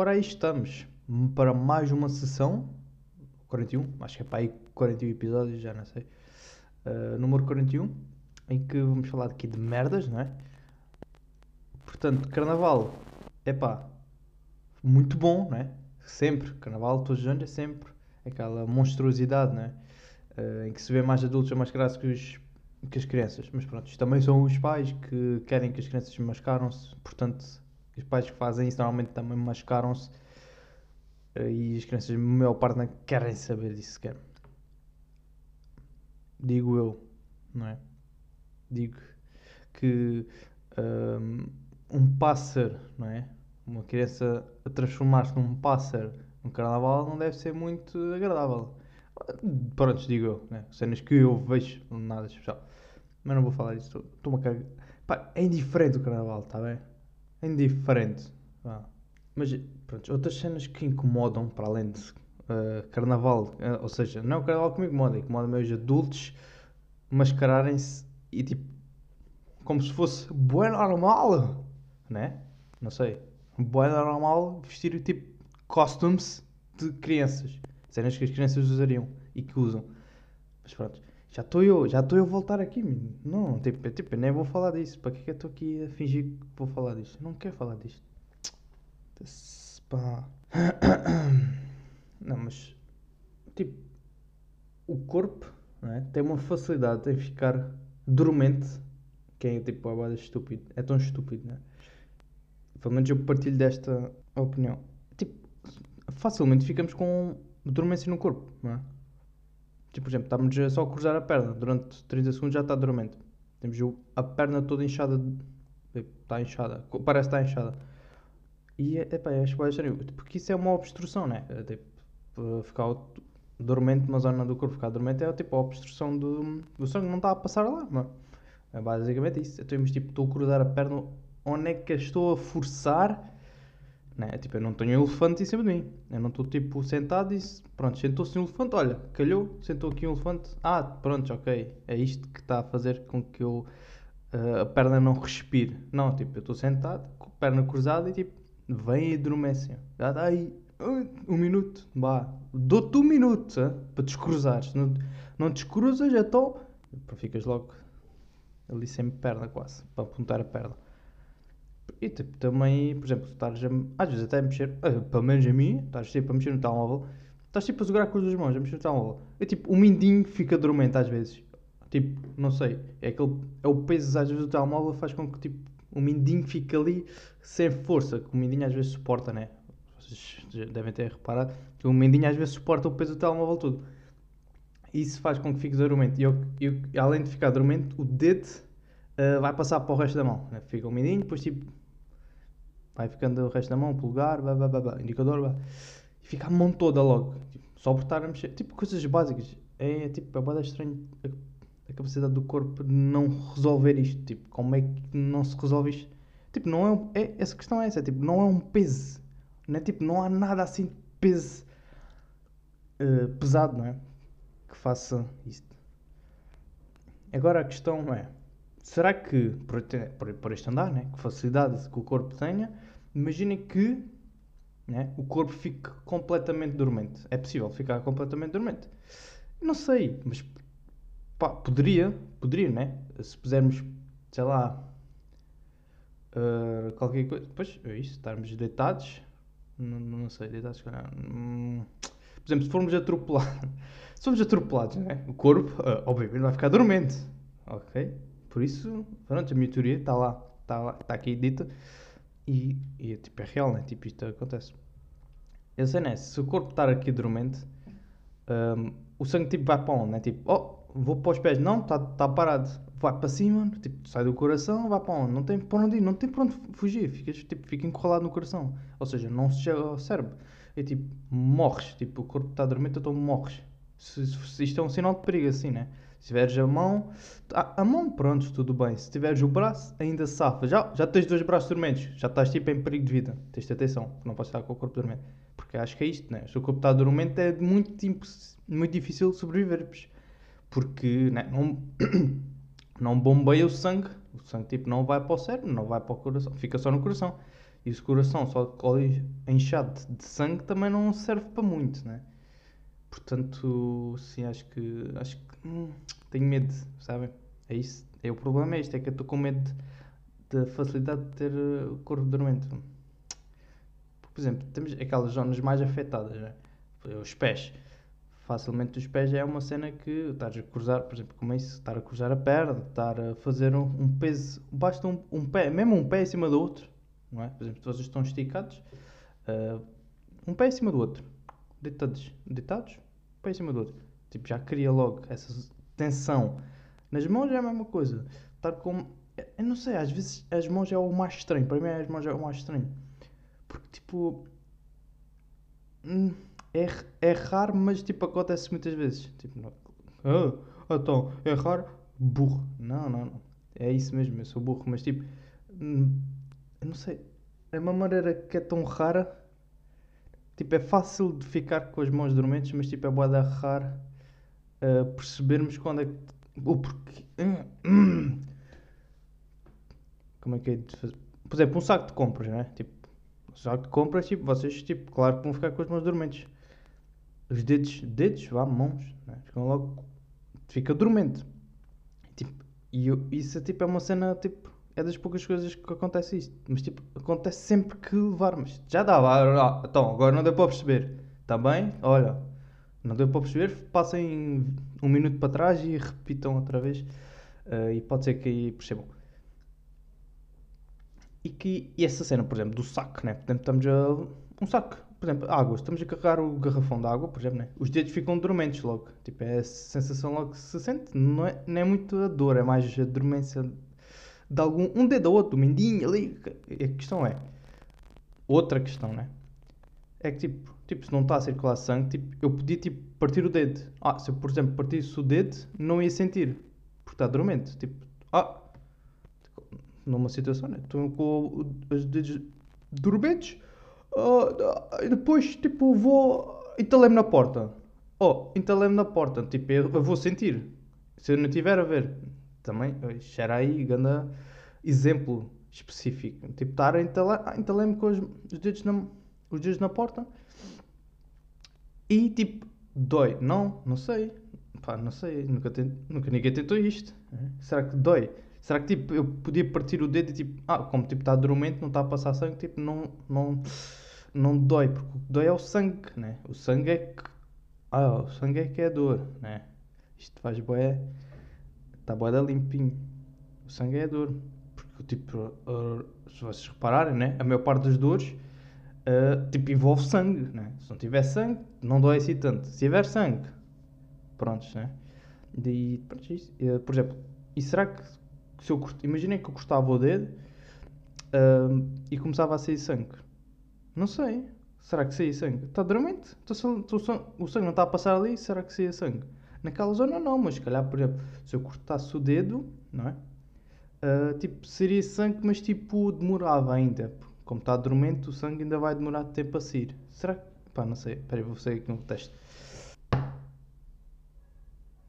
ora aí estamos para mais uma sessão 41, acho que é para aí 41 episódios, já não sei. Uh, número 41, em que vamos falar aqui de merdas, não é? Portanto, carnaval é pá, muito bom, não é? Sempre, carnaval todos os anos é sempre aquela monstruosidade, não é? Uh, em que se vê mais adultos a mascarar-se que, que as crianças. Mas pronto, também são os pais que querem que as crianças mascaram-se, portanto, os pais que fazem isso normalmente também mascaram-se uh, e as crianças, a maior parte, não querem saber disso sequer. Digo eu, não é? Digo que um, um pássaro, não é? Uma criança a transformar-se num pássaro no carnaval não deve ser muito agradável. Pronto, digo eu, né? cenas que eu vejo, nada especial. Mas não vou falar disso, estou-me a cagar. É indiferente o carnaval, está bem? É indiferente. Ah. Mas, pronto, outras cenas que incomodam, para além de uh, carnaval, uh, ou seja, não é o carnaval que me incomoda, incomoda-me os adultos mascararem-se e tipo, como se fosse bué normal, né? Não sei, bué normal vestir tipo costumes de crianças, cenas que as crianças usariam e que usam. Mas pronto, já estou eu, já estou eu a voltar aqui, menino. Não, tipo, tipo, nem vou falar disso. Para que é que eu estou aqui a fingir que vou falar disto? Não quero falar disto. Pá. Não, mas tipo, o corpo é? tem uma facilidade em ficar dormente. Quem é tipo a estúpido, é tão estúpido, né? Pelo menos eu partilho desta opinião. Tipo, facilmente ficamos com dormência no corpo, não é? Tipo, por exemplo, estamos só a cruzar a perna, durante 30 segundos já está dormente. Temos a perna toda inchada, está inchada, parece estar inchada. E é, epá, acho que estranho, porque isso é uma obstrução, né? É, tipo, ficar dormente uma zona do corpo, ficar dormente é tipo a obstrução do, do sangue, não está a passar lá, não é? basicamente isso. Então, tipo, estou a cruzar a perna, onde é que estou a forçar? Né? Tipo, eu não tenho um elefante em cima de mim. Eu não estou tipo sentado e pronto, sentou-se um elefante, olha, calhou, sentou aqui um elefante. Ah, pronto, ok. É isto que está a fazer com que eu uh, a perna não respire. Não, tipo, eu estou sentado, com a perna cruzada e tipo, vem e adormece. Já dá aí um minuto, vá. Dou-te um minuto hein, para descruzares. Não, não descruzas, então. Ficas logo ali sem perna quase, para apontar a perna. E tipo, também, por exemplo, estás às vezes até a mexer, uh, pelo menos a mim, estás tipo a mexer no telemóvel, estás tipo a segurar com as duas mãos, a mexer no telemóvel. É tipo, o mindinho fica dormente às vezes. Tipo, não sei, é aquele, é o peso às vezes do telemóvel faz com que tipo, o mindinho fique ali sem força, que o mindinho às vezes suporta, né? Vocês devem ter reparado que o mindinho às vezes suporta o peso do telemóvel todo. Isso faz com que fiques dormente. E eu, eu, além de ficar dormente, o dedo uh, vai passar para o resto da mão. Né? Fica o mindinho, depois tipo vai ficando o resto da mão, polegar, blá, blá, blá, blá, indicador, blá, e fica a mão toda logo. Tipo, só por estar a mexer. Tipo, coisas básicas. É tipo, é bada estranho a, a, capacidade do corpo de não resolver isto. Tipo, como é que não se resolve isto? Tipo, não é, um, é essa questão é essa, tipo, não é um peso. Não é tipo, não há nada assim de peso uh, pesado, não é? Que faça isto. Agora a questão é, será que, por, por, por este andar, né, que facilidade que o corpo tenha, imaginem que né, o corpo fique completamente dormente. É possível ficar completamente dormente? Não sei, mas pá, poderia, poderia, né? Se pusermos, sei lá, uh, qualquer coisa. Depois, é isso, estarmos deitados, não, não sei, deitados, hum, por exemplo, se formos atropelados, se formos atropelados, né? O corpo, uh, obviamente, vai ficar dormente, ok? Por isso, pronto, a minha teoria está lá, está está aqui dita e, e tipo, é real, né? Tipo, isto acontece. Eu sei, né? Se o corpo estar aqui dormente, um, o sangue tipo vai para onde, né? Tipo, oh, vou para os pés, não, está tá parado, vai para cima, tipo, sai do coração, vai para onde? Não tem para onde ir, não tem para onde fugir, ficas, tipo, fica encolado no coração. Ou seja, não se chega ao cérebro. É tipo, morres, tipo, o corpo está dormente, então morres. Se, se, isto é um sinal de perigo, assim, né? Se tiveres a mão, a, a mão, pronto, tudo bem. Se tiveres o braço, ainda safa. Já, já tens dois braços dormentes, já estás tipo em perigo de vida. Tens de atenção, não podes estar com o corpo dormente. Porque acho que é isto, né? Se o corpo está dormente, é muito, muito difícil sobreviver. Porque né? não, não bombeia o sangue O sangue tipo não vai para o cérebro, não vai para o coração, fica só no coração. E se o coração só inchado de sangue também não serve para muito, né? Portanto, sim, acho que acho que hum, tenho medo, sabem? É isso. É o problema é isto, é que eu estou com medo da facilidade de ter o corpo dormente. Por exemplo, temos aquelas zonas mais afetadas, né? os pés. Facilmente os pés é uma cena que estás a cruzar, por exemplo, como é isso, estar a cruzar a perna, estar a fazer um, um peso, basta um, um, pé, mesmo um pé em cima do outro, não é? Por exemplo, vocês estão esticados, uh, um pé em cima do outro, deitados, deitados, um pé em cima do outro, tipo, já cria logo essa tensão. Nas mãos é a mesma coisa, estar com, eu não sei, às vezes as mãos é o mais estranho, para mim as mãos é o mais estranho, porque tipo, hum, é, é raro, mas tipo acontece muitas vezes, tipo, ah, então, é raro, burro, não, não, não, é isso mesmo, eu sou burro, mas tipo, hum, eu não sei, é uma maneira que é tão rara. Tipo, é fácil de ficar com as mãos dormentes, mas tipo, é boa de raro uh, percebermos quando é que. O porquê. Como é que é de fazer? Por exemplo, um saco de compras, né? Tipo, um saco de compras, tipo, vocês, tipo, claro que vão ficar com as mãos dormentes. Os dedos, dedos, vá, mãos, né? Ficam logo. Fica dormente. Tipo, e eu, isso, tipo, é uma cena, tipo é das poucas coisas que acontece isto. Mas tipo, acontece sempre que levarmos. Já dava, então, agora não deu para perceber. Está bem? Olha, não deu para perceber, passem um minuto para trás e repitam outra vez. Uh, e pode ser que aí percebam. E que e essa cena, por exemplo, do saco, né? Portanto, estamos a. Um saco, por exemplo, água. Estamos a carregar o garrafão de água, por exemplo, né? Os dedos ficam dormentes logo. Tipo, é a sensação logo que se sente. Não é, não é muito a dor, é mais a dormência de algum. Um dedo ou outro, um mindinho ali. A questão é. Outra questão, né? É que tipo, tipo se não está a circular sangue, tipo, eu podia tipo, partir o dedo. Ah, se eu, por exemplo, partisse o dedo, não ia sentir. Porque está dormente. Tipo, ah. Numa situação, né? Estou com os dedos dormentes. Uh, e depois, tipo, vou. Entalei-me na porta. Oh, entalei-me na porta. Tipo, eu, eu vou sentir. Se eu não tiver a ver, também, era aí, grande exemplo específico. Tipo, estar a entalar-me com os, os, dedos na, os dedos na porta e tipo, dói. Não, não sei. Pá, não sei. Nunca, nunca ninguém tentou isto. Será que dói? Será que tipo, eu podia partir o dedo e tipo, ah, como tipo está dormente, não está a passar sangue, tipo, não, não, não dói, porque o que dói é o sangue, né? O sangue é que. Ah, o sangue é que é dor, né? Isto faz boé está boeda limpinho. O sangue é duro. Porque, tipo, uh, se vocês repararem, né? A maior parte das dores, uh, tipo, envolve sangue, né? Se não tiver sangue, não dói assim tanto. Se tiver sangue, prontos, né? E, pronto, é isso. Uh, por exemplo, e será que se eu imaginem que eu cortava o dedo uh, e começava a sair sangue? Não sei. Será que saía sangue? Está dormente? o sangue não está a passar ali? Será que saía sangue? Naquela zona não, mas se calhar, por exemplo, se eu cortasse o dedo, não é? Uh, tipo, seria sangue, mas tipo, demorava ainda. Como está dormente, o sangue ainda vai demorar tempo a sair. Será que. Pá, não sei. Espera aí, vou sair aqui no teste.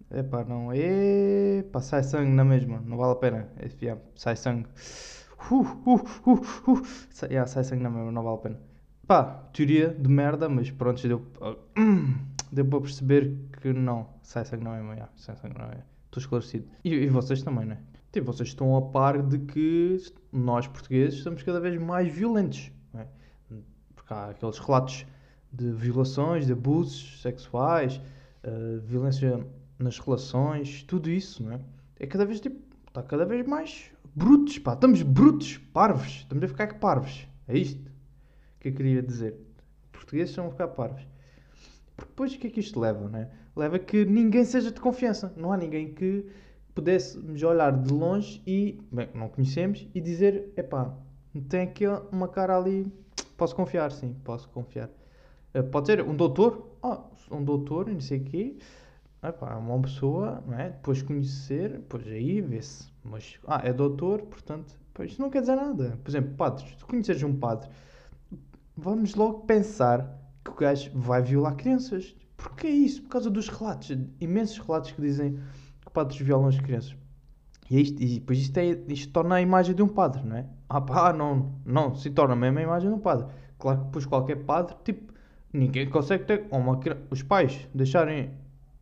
Epá, não. Epá, sai sangue na mesma. Não vale a pena. É, sai sangue. Uh, uh, uh, uh. Sai, yeah, sai sangue na mesma, não vale a pena. Pá, teoria de merda, mas pronto, deu. Uh, deu para perceber que não, sai sangue não é maior, sai sangue não é. Estou esclarecido. E, e vocês também, não é? Tipo, vocês estão a par de que nós portugueses estamos cada vez mais violentos, é? Porque há aqueles relatos de violações, de abusos sexuais, uh, violência nas relações, tudo isso, não é? É cada vez, tipo, está cada vez mais brutos, pá, estamos brutos, parvos, estamos a ficar que parvos. É isto que eu queria dizer. Portugueses estão a ficar parvos. Porque depois o que é que isto leva, né? Leva que ninguém seja de confiança. Não há ninguém que pudesse nos olhar de longe e, bem, não conhecemos, e dizer, epá, tem aqui uma cara ali, posso confiar, sim, posso confiar. Uh, pode ser um doutor, oh, um doutor, não sei o quê, epá, uma pessoa, não é? Depois conhecer, depois aí vê-se. Mas, ah, é doutor, portanto, pois isso não quer dizer nada. Por exemplo, padres, se conheceres um padre, vamos logo pensar que o gajo vai violar crianças. Porquê isso? Por causa dos relatos, imensos relatos que dizem padres violam as crianças. E, é isto, e depois isto, é, isto torna a imagem de um padre, não é? Ah pá, não, não, se torna mesmo a imagem de um padre. Claro que depois qualquer padre, tipo, ninguém consegue ter, ou uma, os pais deixarem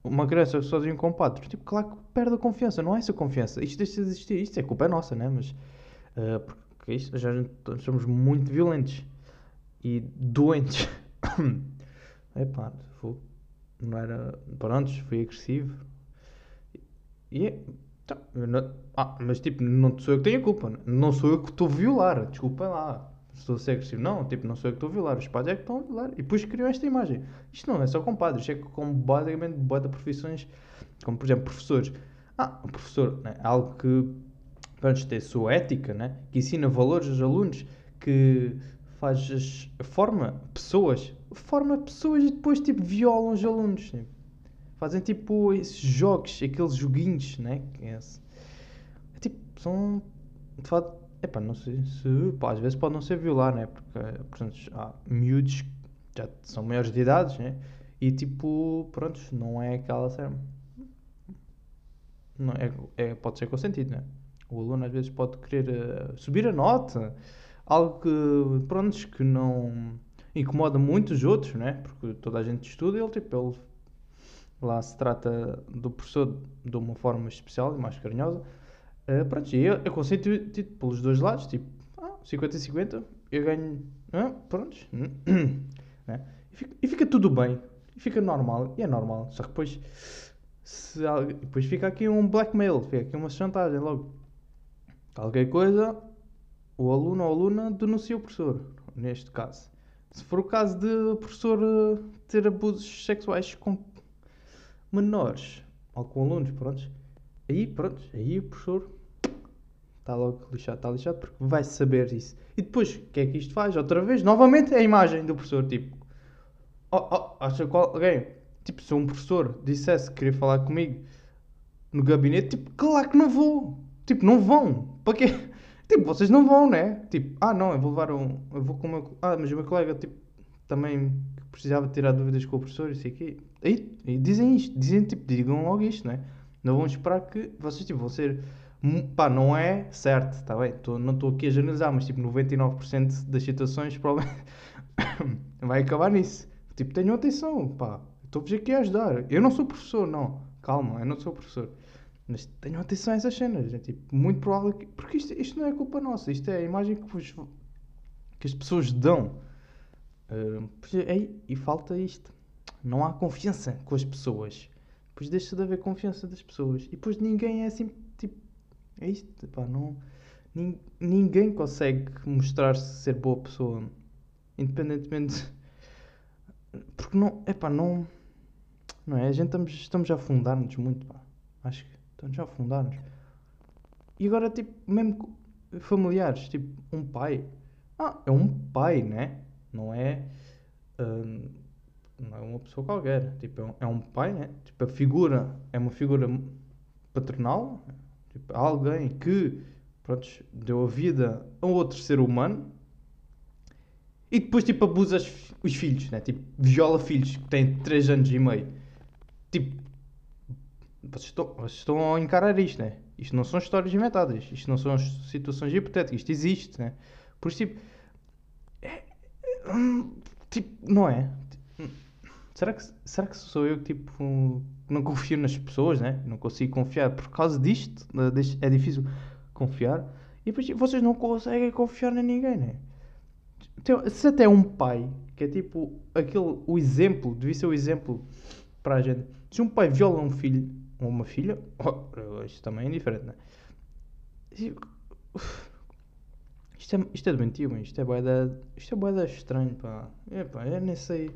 uma criança sozinho com um padre, tipo, claro que perde a confiança, não é essa confiança. Isto deixa de existir, isto é culpa nossa, né? Mas, uh, porque isto, já somos muito violentos e doentes. é pá, não era, pronto, fui agressivo. E é, não, ah, mas tipo, não sou eu que tenho a culpa. Não sou eu que estou a violar. Desculpa lá. Estou a ser agressivo. Não, tipo, não sou eu que estou a violar. Os padres é que estão a violar. E depois criam esta imagem. Isto não é só com padres. É com basicamente boa profissões. Como, por exemplo, professores. Ah, um professor né, algo que, pronto, tem sua ética, né? Que ensina valores aos alunos. Que faz, forma pessoas. Forma pessoas e depois, tipo, violam os alunos. Tipo. Fazem tipo esses jogos, aqueles joguinhos, né? É, é tipo, são. De facto, epá, não sei se. Pá, às vezes pode não ser violar, né? Porque, portanto, há miúdos que já são maiores de idade, né? E tipo, pronto, não é aquela. Não, é, é, pode ser consentido, né? O aluno às vezes pode querer uh, subir a nota, algo que, pronto, que não incomoda muito os outros, né? Porque toda a gente estuda e ele, tipo, ele Lá se trata do professor de uma forma especial e mais carinhosa. Uh, pronto, e eu, eu conceito tipo, pelos dois lados, tipo, ah, 50 e 50, eu ganho, ah, né? e, fica, e, fica, tudo bem, e fica normal, e é normal, só que depois, se, depois fica aqui um blackmail, fica aqui uma chantagem logo. Qualquer coisa, o aluno ou aluna denuncia o professor, neste caso. Se for o caso de o professor uh, ter abusos sexuais com menores, ou com alunos, pronto, aí, pronto, aí o professor está logo lixado, está lixado, porque vai saber isso. E depois, o que é que isto faz? Outra vez, novamente, a imagem do professor, tipo, oh, oh, acha que alguém, tipo, se um professor dissesse que queria falar comigo no gabinete, tipo, claro que não vou, tipo, não vão, para quê? Tipo, vocês não vão, né? Tipo, ah, não, eu vou levar um, eu vou com o meu, ah, mas o meu colega, tipo, também precisava tirar dúvidas com o professor, isso aqui. E, e dizem isto, dizem tipo, digam logo isto, não é? Não vão esperar que vocês tipo, vão ser. Pá, não é certo, está bem? Tô, não estou aqui a generalizar, mas tipo, 99% das situações vai acabar nisso. Tipo, tenham atenção, pá, estou-vos aqui a ajudar. Eu não sou professor, não, calma, eu não sou professor. Mas tenham atenção a essas cenas, é tipo, muito provável que. Porque isto, isto não é culpa nossa, isto é a imagem que, vos, que as pessoas dão. Uh, e falta isto não há confiança com as pessoas. Depois deixa de haver confiança das pessoas. E depois ninguém é assim, tipo, é isto, pá, não. Ninguém consegue mostrar-se ser boa pessoa, independentemente. Porque não, é pá, não. Não é? A gente estamos, estamos a afundar-nos muito, pá. Acho que estamos a afundar-nos. E agora, tipo, mesmo familiares, tipo, um pai. Ah, é um pai, né? Não é. Uh, não é uma pessoa qualquer. Tipo, é um, é um pai, né? Tipo, a figura é uma figura paternal, tipo, alguém que pronto, deu a vida a outro ser humano e depois tipo abusa os, os filhos, né? Tipo, viola filhos que têm 3 anos e meio. Tipo, vocês estão, vocês estão a encarar isto, né? Isto não são histórias inventadas, isto não são situações hipotéticas, isto existe, né? Por isso, tipo, hum, tipo, não é? será que, será que sou eu que tipo, não confio nas pessoas, né? Não consigo confiar por causa disto, é difícil confiar. E depois vocês não conseguem confiar em ninguém, né? Se até um pai, que é tipo aquele, o exemplo, devia ser o exemplo para a gente. Se um pai viola um filho ou uma filha, oh, isto também é diferente, né? Isto é, isto é doentio, isto é boeda, isto é boeda estranho, pá. É, pá, eu nem sei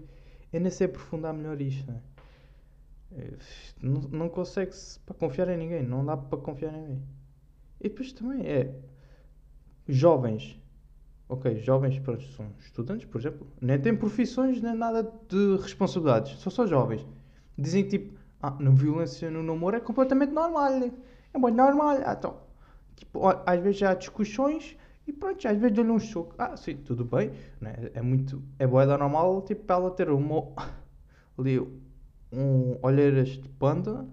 é nem sei aprofundar melhor isto. Né? Não, não consegue-se para confiar em ninguém, não dá para confiar em ninguém. E depois também é jovens, ok, jovens pronto, são estudantes, por exemplo, nem têm profissões nem nada de responsabilidades, são só jovens. Dizem que tipo, ah, na violência no namoro é completamente normal, é muito normal. Ah, então, tipo, às vezes há discussões e pronto, às vezes dou-lhe um choque. Ah, sim, tudo bem. Né? É muito. É boeda normal, tipo, ela ter uma. ali, um olheiras de panda,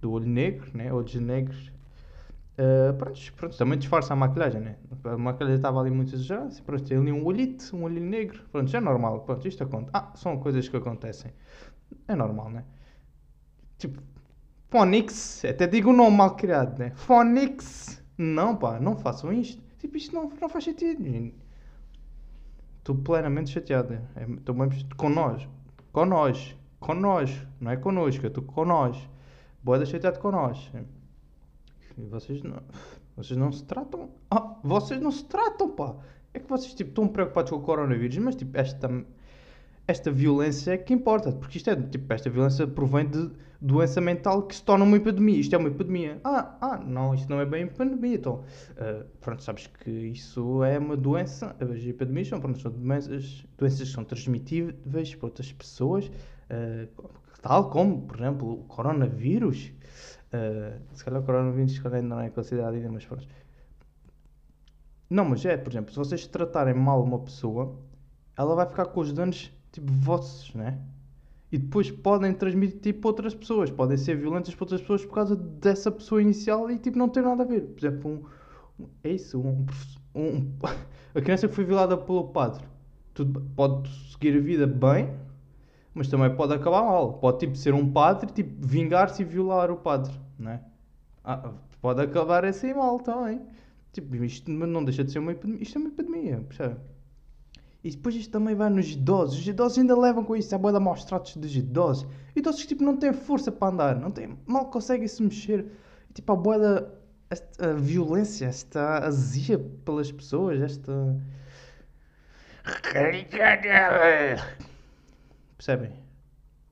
do olho negro, né? Olhos negros. Uh, pronto, pronto, também disfarça a maquilhagem, né? A maquilhagem estava ali muito exagerada. Pronto, tem ali um olhito, um olho negro. Pronto, já é normal. Pronto, isto acontece. Ah, são coisas que acontecem. É normal, né? Tipo, Phonics. Até digo o um nome mal criado, né? Phonics. Não, pá, não façam isto. Tipo, isto não, não faz sentido. Estou plenamente chateado. Estou é, mesmo com nós. Com nós. Com nós. Não é connosco, eu estou com nós. Boa chateado com nós. Vocês não, vocês não se tratam. Ah, vocês não se tratam, pá. É que vocês tipo, estão preocupados com o coronavírus, mas tipo, esta, esta violência é que importa. Porque isto é, tipo, esta violência provém de doença mental que se torna uma epidemia. Isto é uma epidemia. Ah, ah não, isto não é bem pandemia. Então, uh, pronto, sabes que isso é uma doença. As epidemias são, pronto, são doenças, doenças que são transmitíveis por outras pessoas, uh, tal como, por exemplo, o coronavírus. Uh, se calhar o coronavírus ainda não é considerado ainda, mas pronto. Não, mas é, por exemplo, se vocês tratarem mal uma pessoa, ela vai ficar com os danos tipo vossos, né? E depois podem transmitir tipo outras pessoas, podem ser violentas para outras pessoas por causa dessa pessoa inicial e tipo não tem nada a ver. Por exemplo, um, é isso, um, um, a criança que foi violada pelo padre, tudo, pode seguir a vida bem, mas também pode acabar mal. Pode tipo ser um padre, tipo vingar-se e violar o padre, né? Ah, pode acabar assim mal também. Tipo, isto não deixa de ser uma epidemia. Isto é uma epidemia, percebe? E depois isto também vai nos idosos. Os idosos ainda levam com isso. É boa da maus tratos dos idosos. Idosos que tipo, não têm força para andar. Não têm, mal conseguem se mexer. E, tipo, a boa da esta violência, esta azia pelas pessoas, esta. Percebem?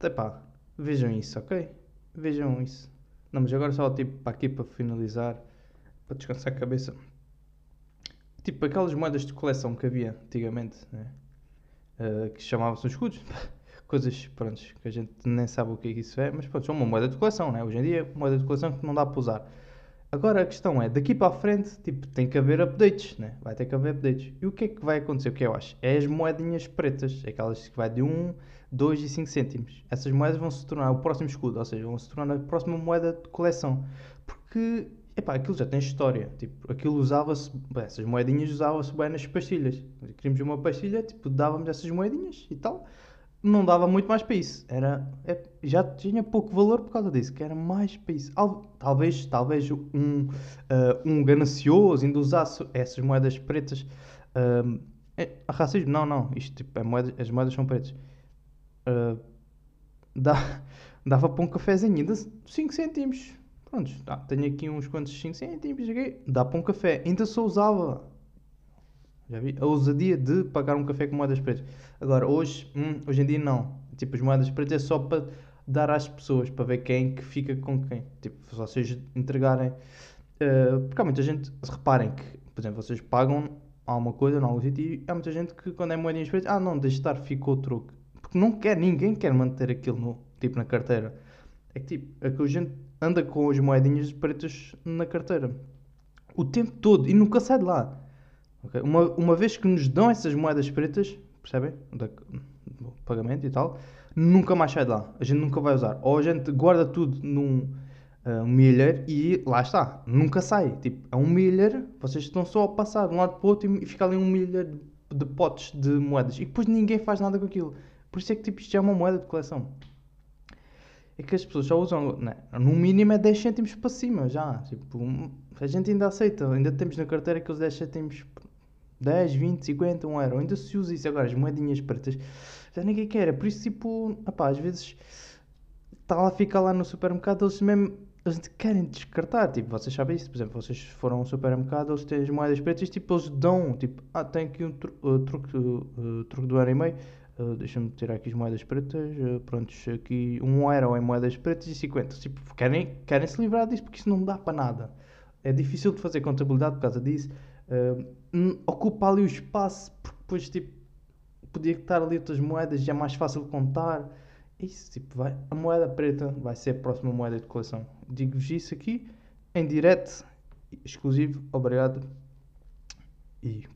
Epá, vejam isso, ok? Vejam isso. Não, mas agora só tipo para aqui para finalizar, para descansar a cabeça. Tipo aquelas moedas de coleção que havia antigamente, né? Uh, que chamavam-se escudos. Coisas, pronto, que a gente nem sabe o que, é que isso é, mas pronto, são uma moeda de coleção, né? Hoje em dia, moeda de coleção que não dá para usar. Agora a questão é, daqui para a frente, tipo, tem que haver updates, né? Vai ter que haver updates. E o que é que vai acontecer? O que eu acho? É as moedinhas pretas, aquelas que vai de 1, 2 e 5 cêntimos. Essas moedas vão se tornar o próximo escudo, ou seja, vão se tornar a próxima moeda de coleção. Porque, epá, aquilo já tem história. Tipo, aquilo usava-se, essas moedinhas usavam-se bem nas pastilhas. Queríamos uma pastilha, tipo, dávamos essas moedinhas e tal. Não dava muito mais para isso. Era, é, já tinha pouco valor por causa disso, que era mais para isso. Talvez, talvez um, uh, um ganancioso ainda usasse essas moedas pretas. Uh, é, racismo? Não, não. Isto, tipo, é moeda, as moedas são pretas Uh, dá, dava para um cafezinho ainda 5 cêntimos. Tá, tenho aqui uns quantos 5 cêntimos, dá para um café. Ainda só usava. Já vi? A ousadia de pagar um café com moedas pretas. Agora, hoje, hum, hoje em dia não. Tipo, as moedas pretas é só para dar às pessoas, para ver quem que fica com quem. Tipo, se vocês entregarem. Uh, porque há muita gente, reparem que, por exemplo, vocês pagam alguma coisa em algum sítio e há muita gente que quando é moedinhas pretas, ah não, deixa estar, ficou o truque porque não quer, ninguém quer manter aquilo no, tipo na carteira. É que tipo, é a gente anda com as moedinhas pretas na carteira o tempo todo e nunca sai de lá. Okay? Uma, uma vez que nos dão essas moedas pretas, percebem? Da, do pagamento e tal, nunca mais sai de lá. A gente nunca vai usar. Ou a gente guarda tudo num uh, milheiro e lá está, nunca sai. Tipo, é um milheiro, vocês estão só a passar de um lado para o outro e fica ali um milheiro de potes de moedas e depois ninguém faz nada com aquilo. Por isso é que tipo, isto é uma moeda de coleção. É que as pessoas já usam, né? no mínimo é 10 cêntimos para cima já. Tipo, a gente ainda aceita, ainda temos na carteira aqueles 10 cêntimos, 10, 20, 50, 1 euro. Ainda se usa isso agora, as moedinhas pretas, já ninguém quer. É por isso, tipo, opá, às vezes está lá, fica lá no supermercado, eles mesmo eles querem descartar, tipo, vocês sabem isso, por exemplo, vocês foram ao supermercado, eles têm as moedas pretas, tipo, eles dão, tipo, ah, tem aqui um uh, truque, uh, truque do ano e meio, Uh, Deixa-me tirar aqui as moedas pretas. Uh, aqui um euro em moedas pretas e 50. Tipo, querem, querem se livrar disso porque isso não dá para nada. É difícil de fazer contabilidade por causa disso. Uh, ocupa ali o espaço porque depois tipo, podia estar ali outras moedas já é mais fácil contar. Isso, tipo, vai, a moeda preta vai ser a próxima moeda de coleção. Digo-vos isso aqui em direto, exclusivo. Obrigado e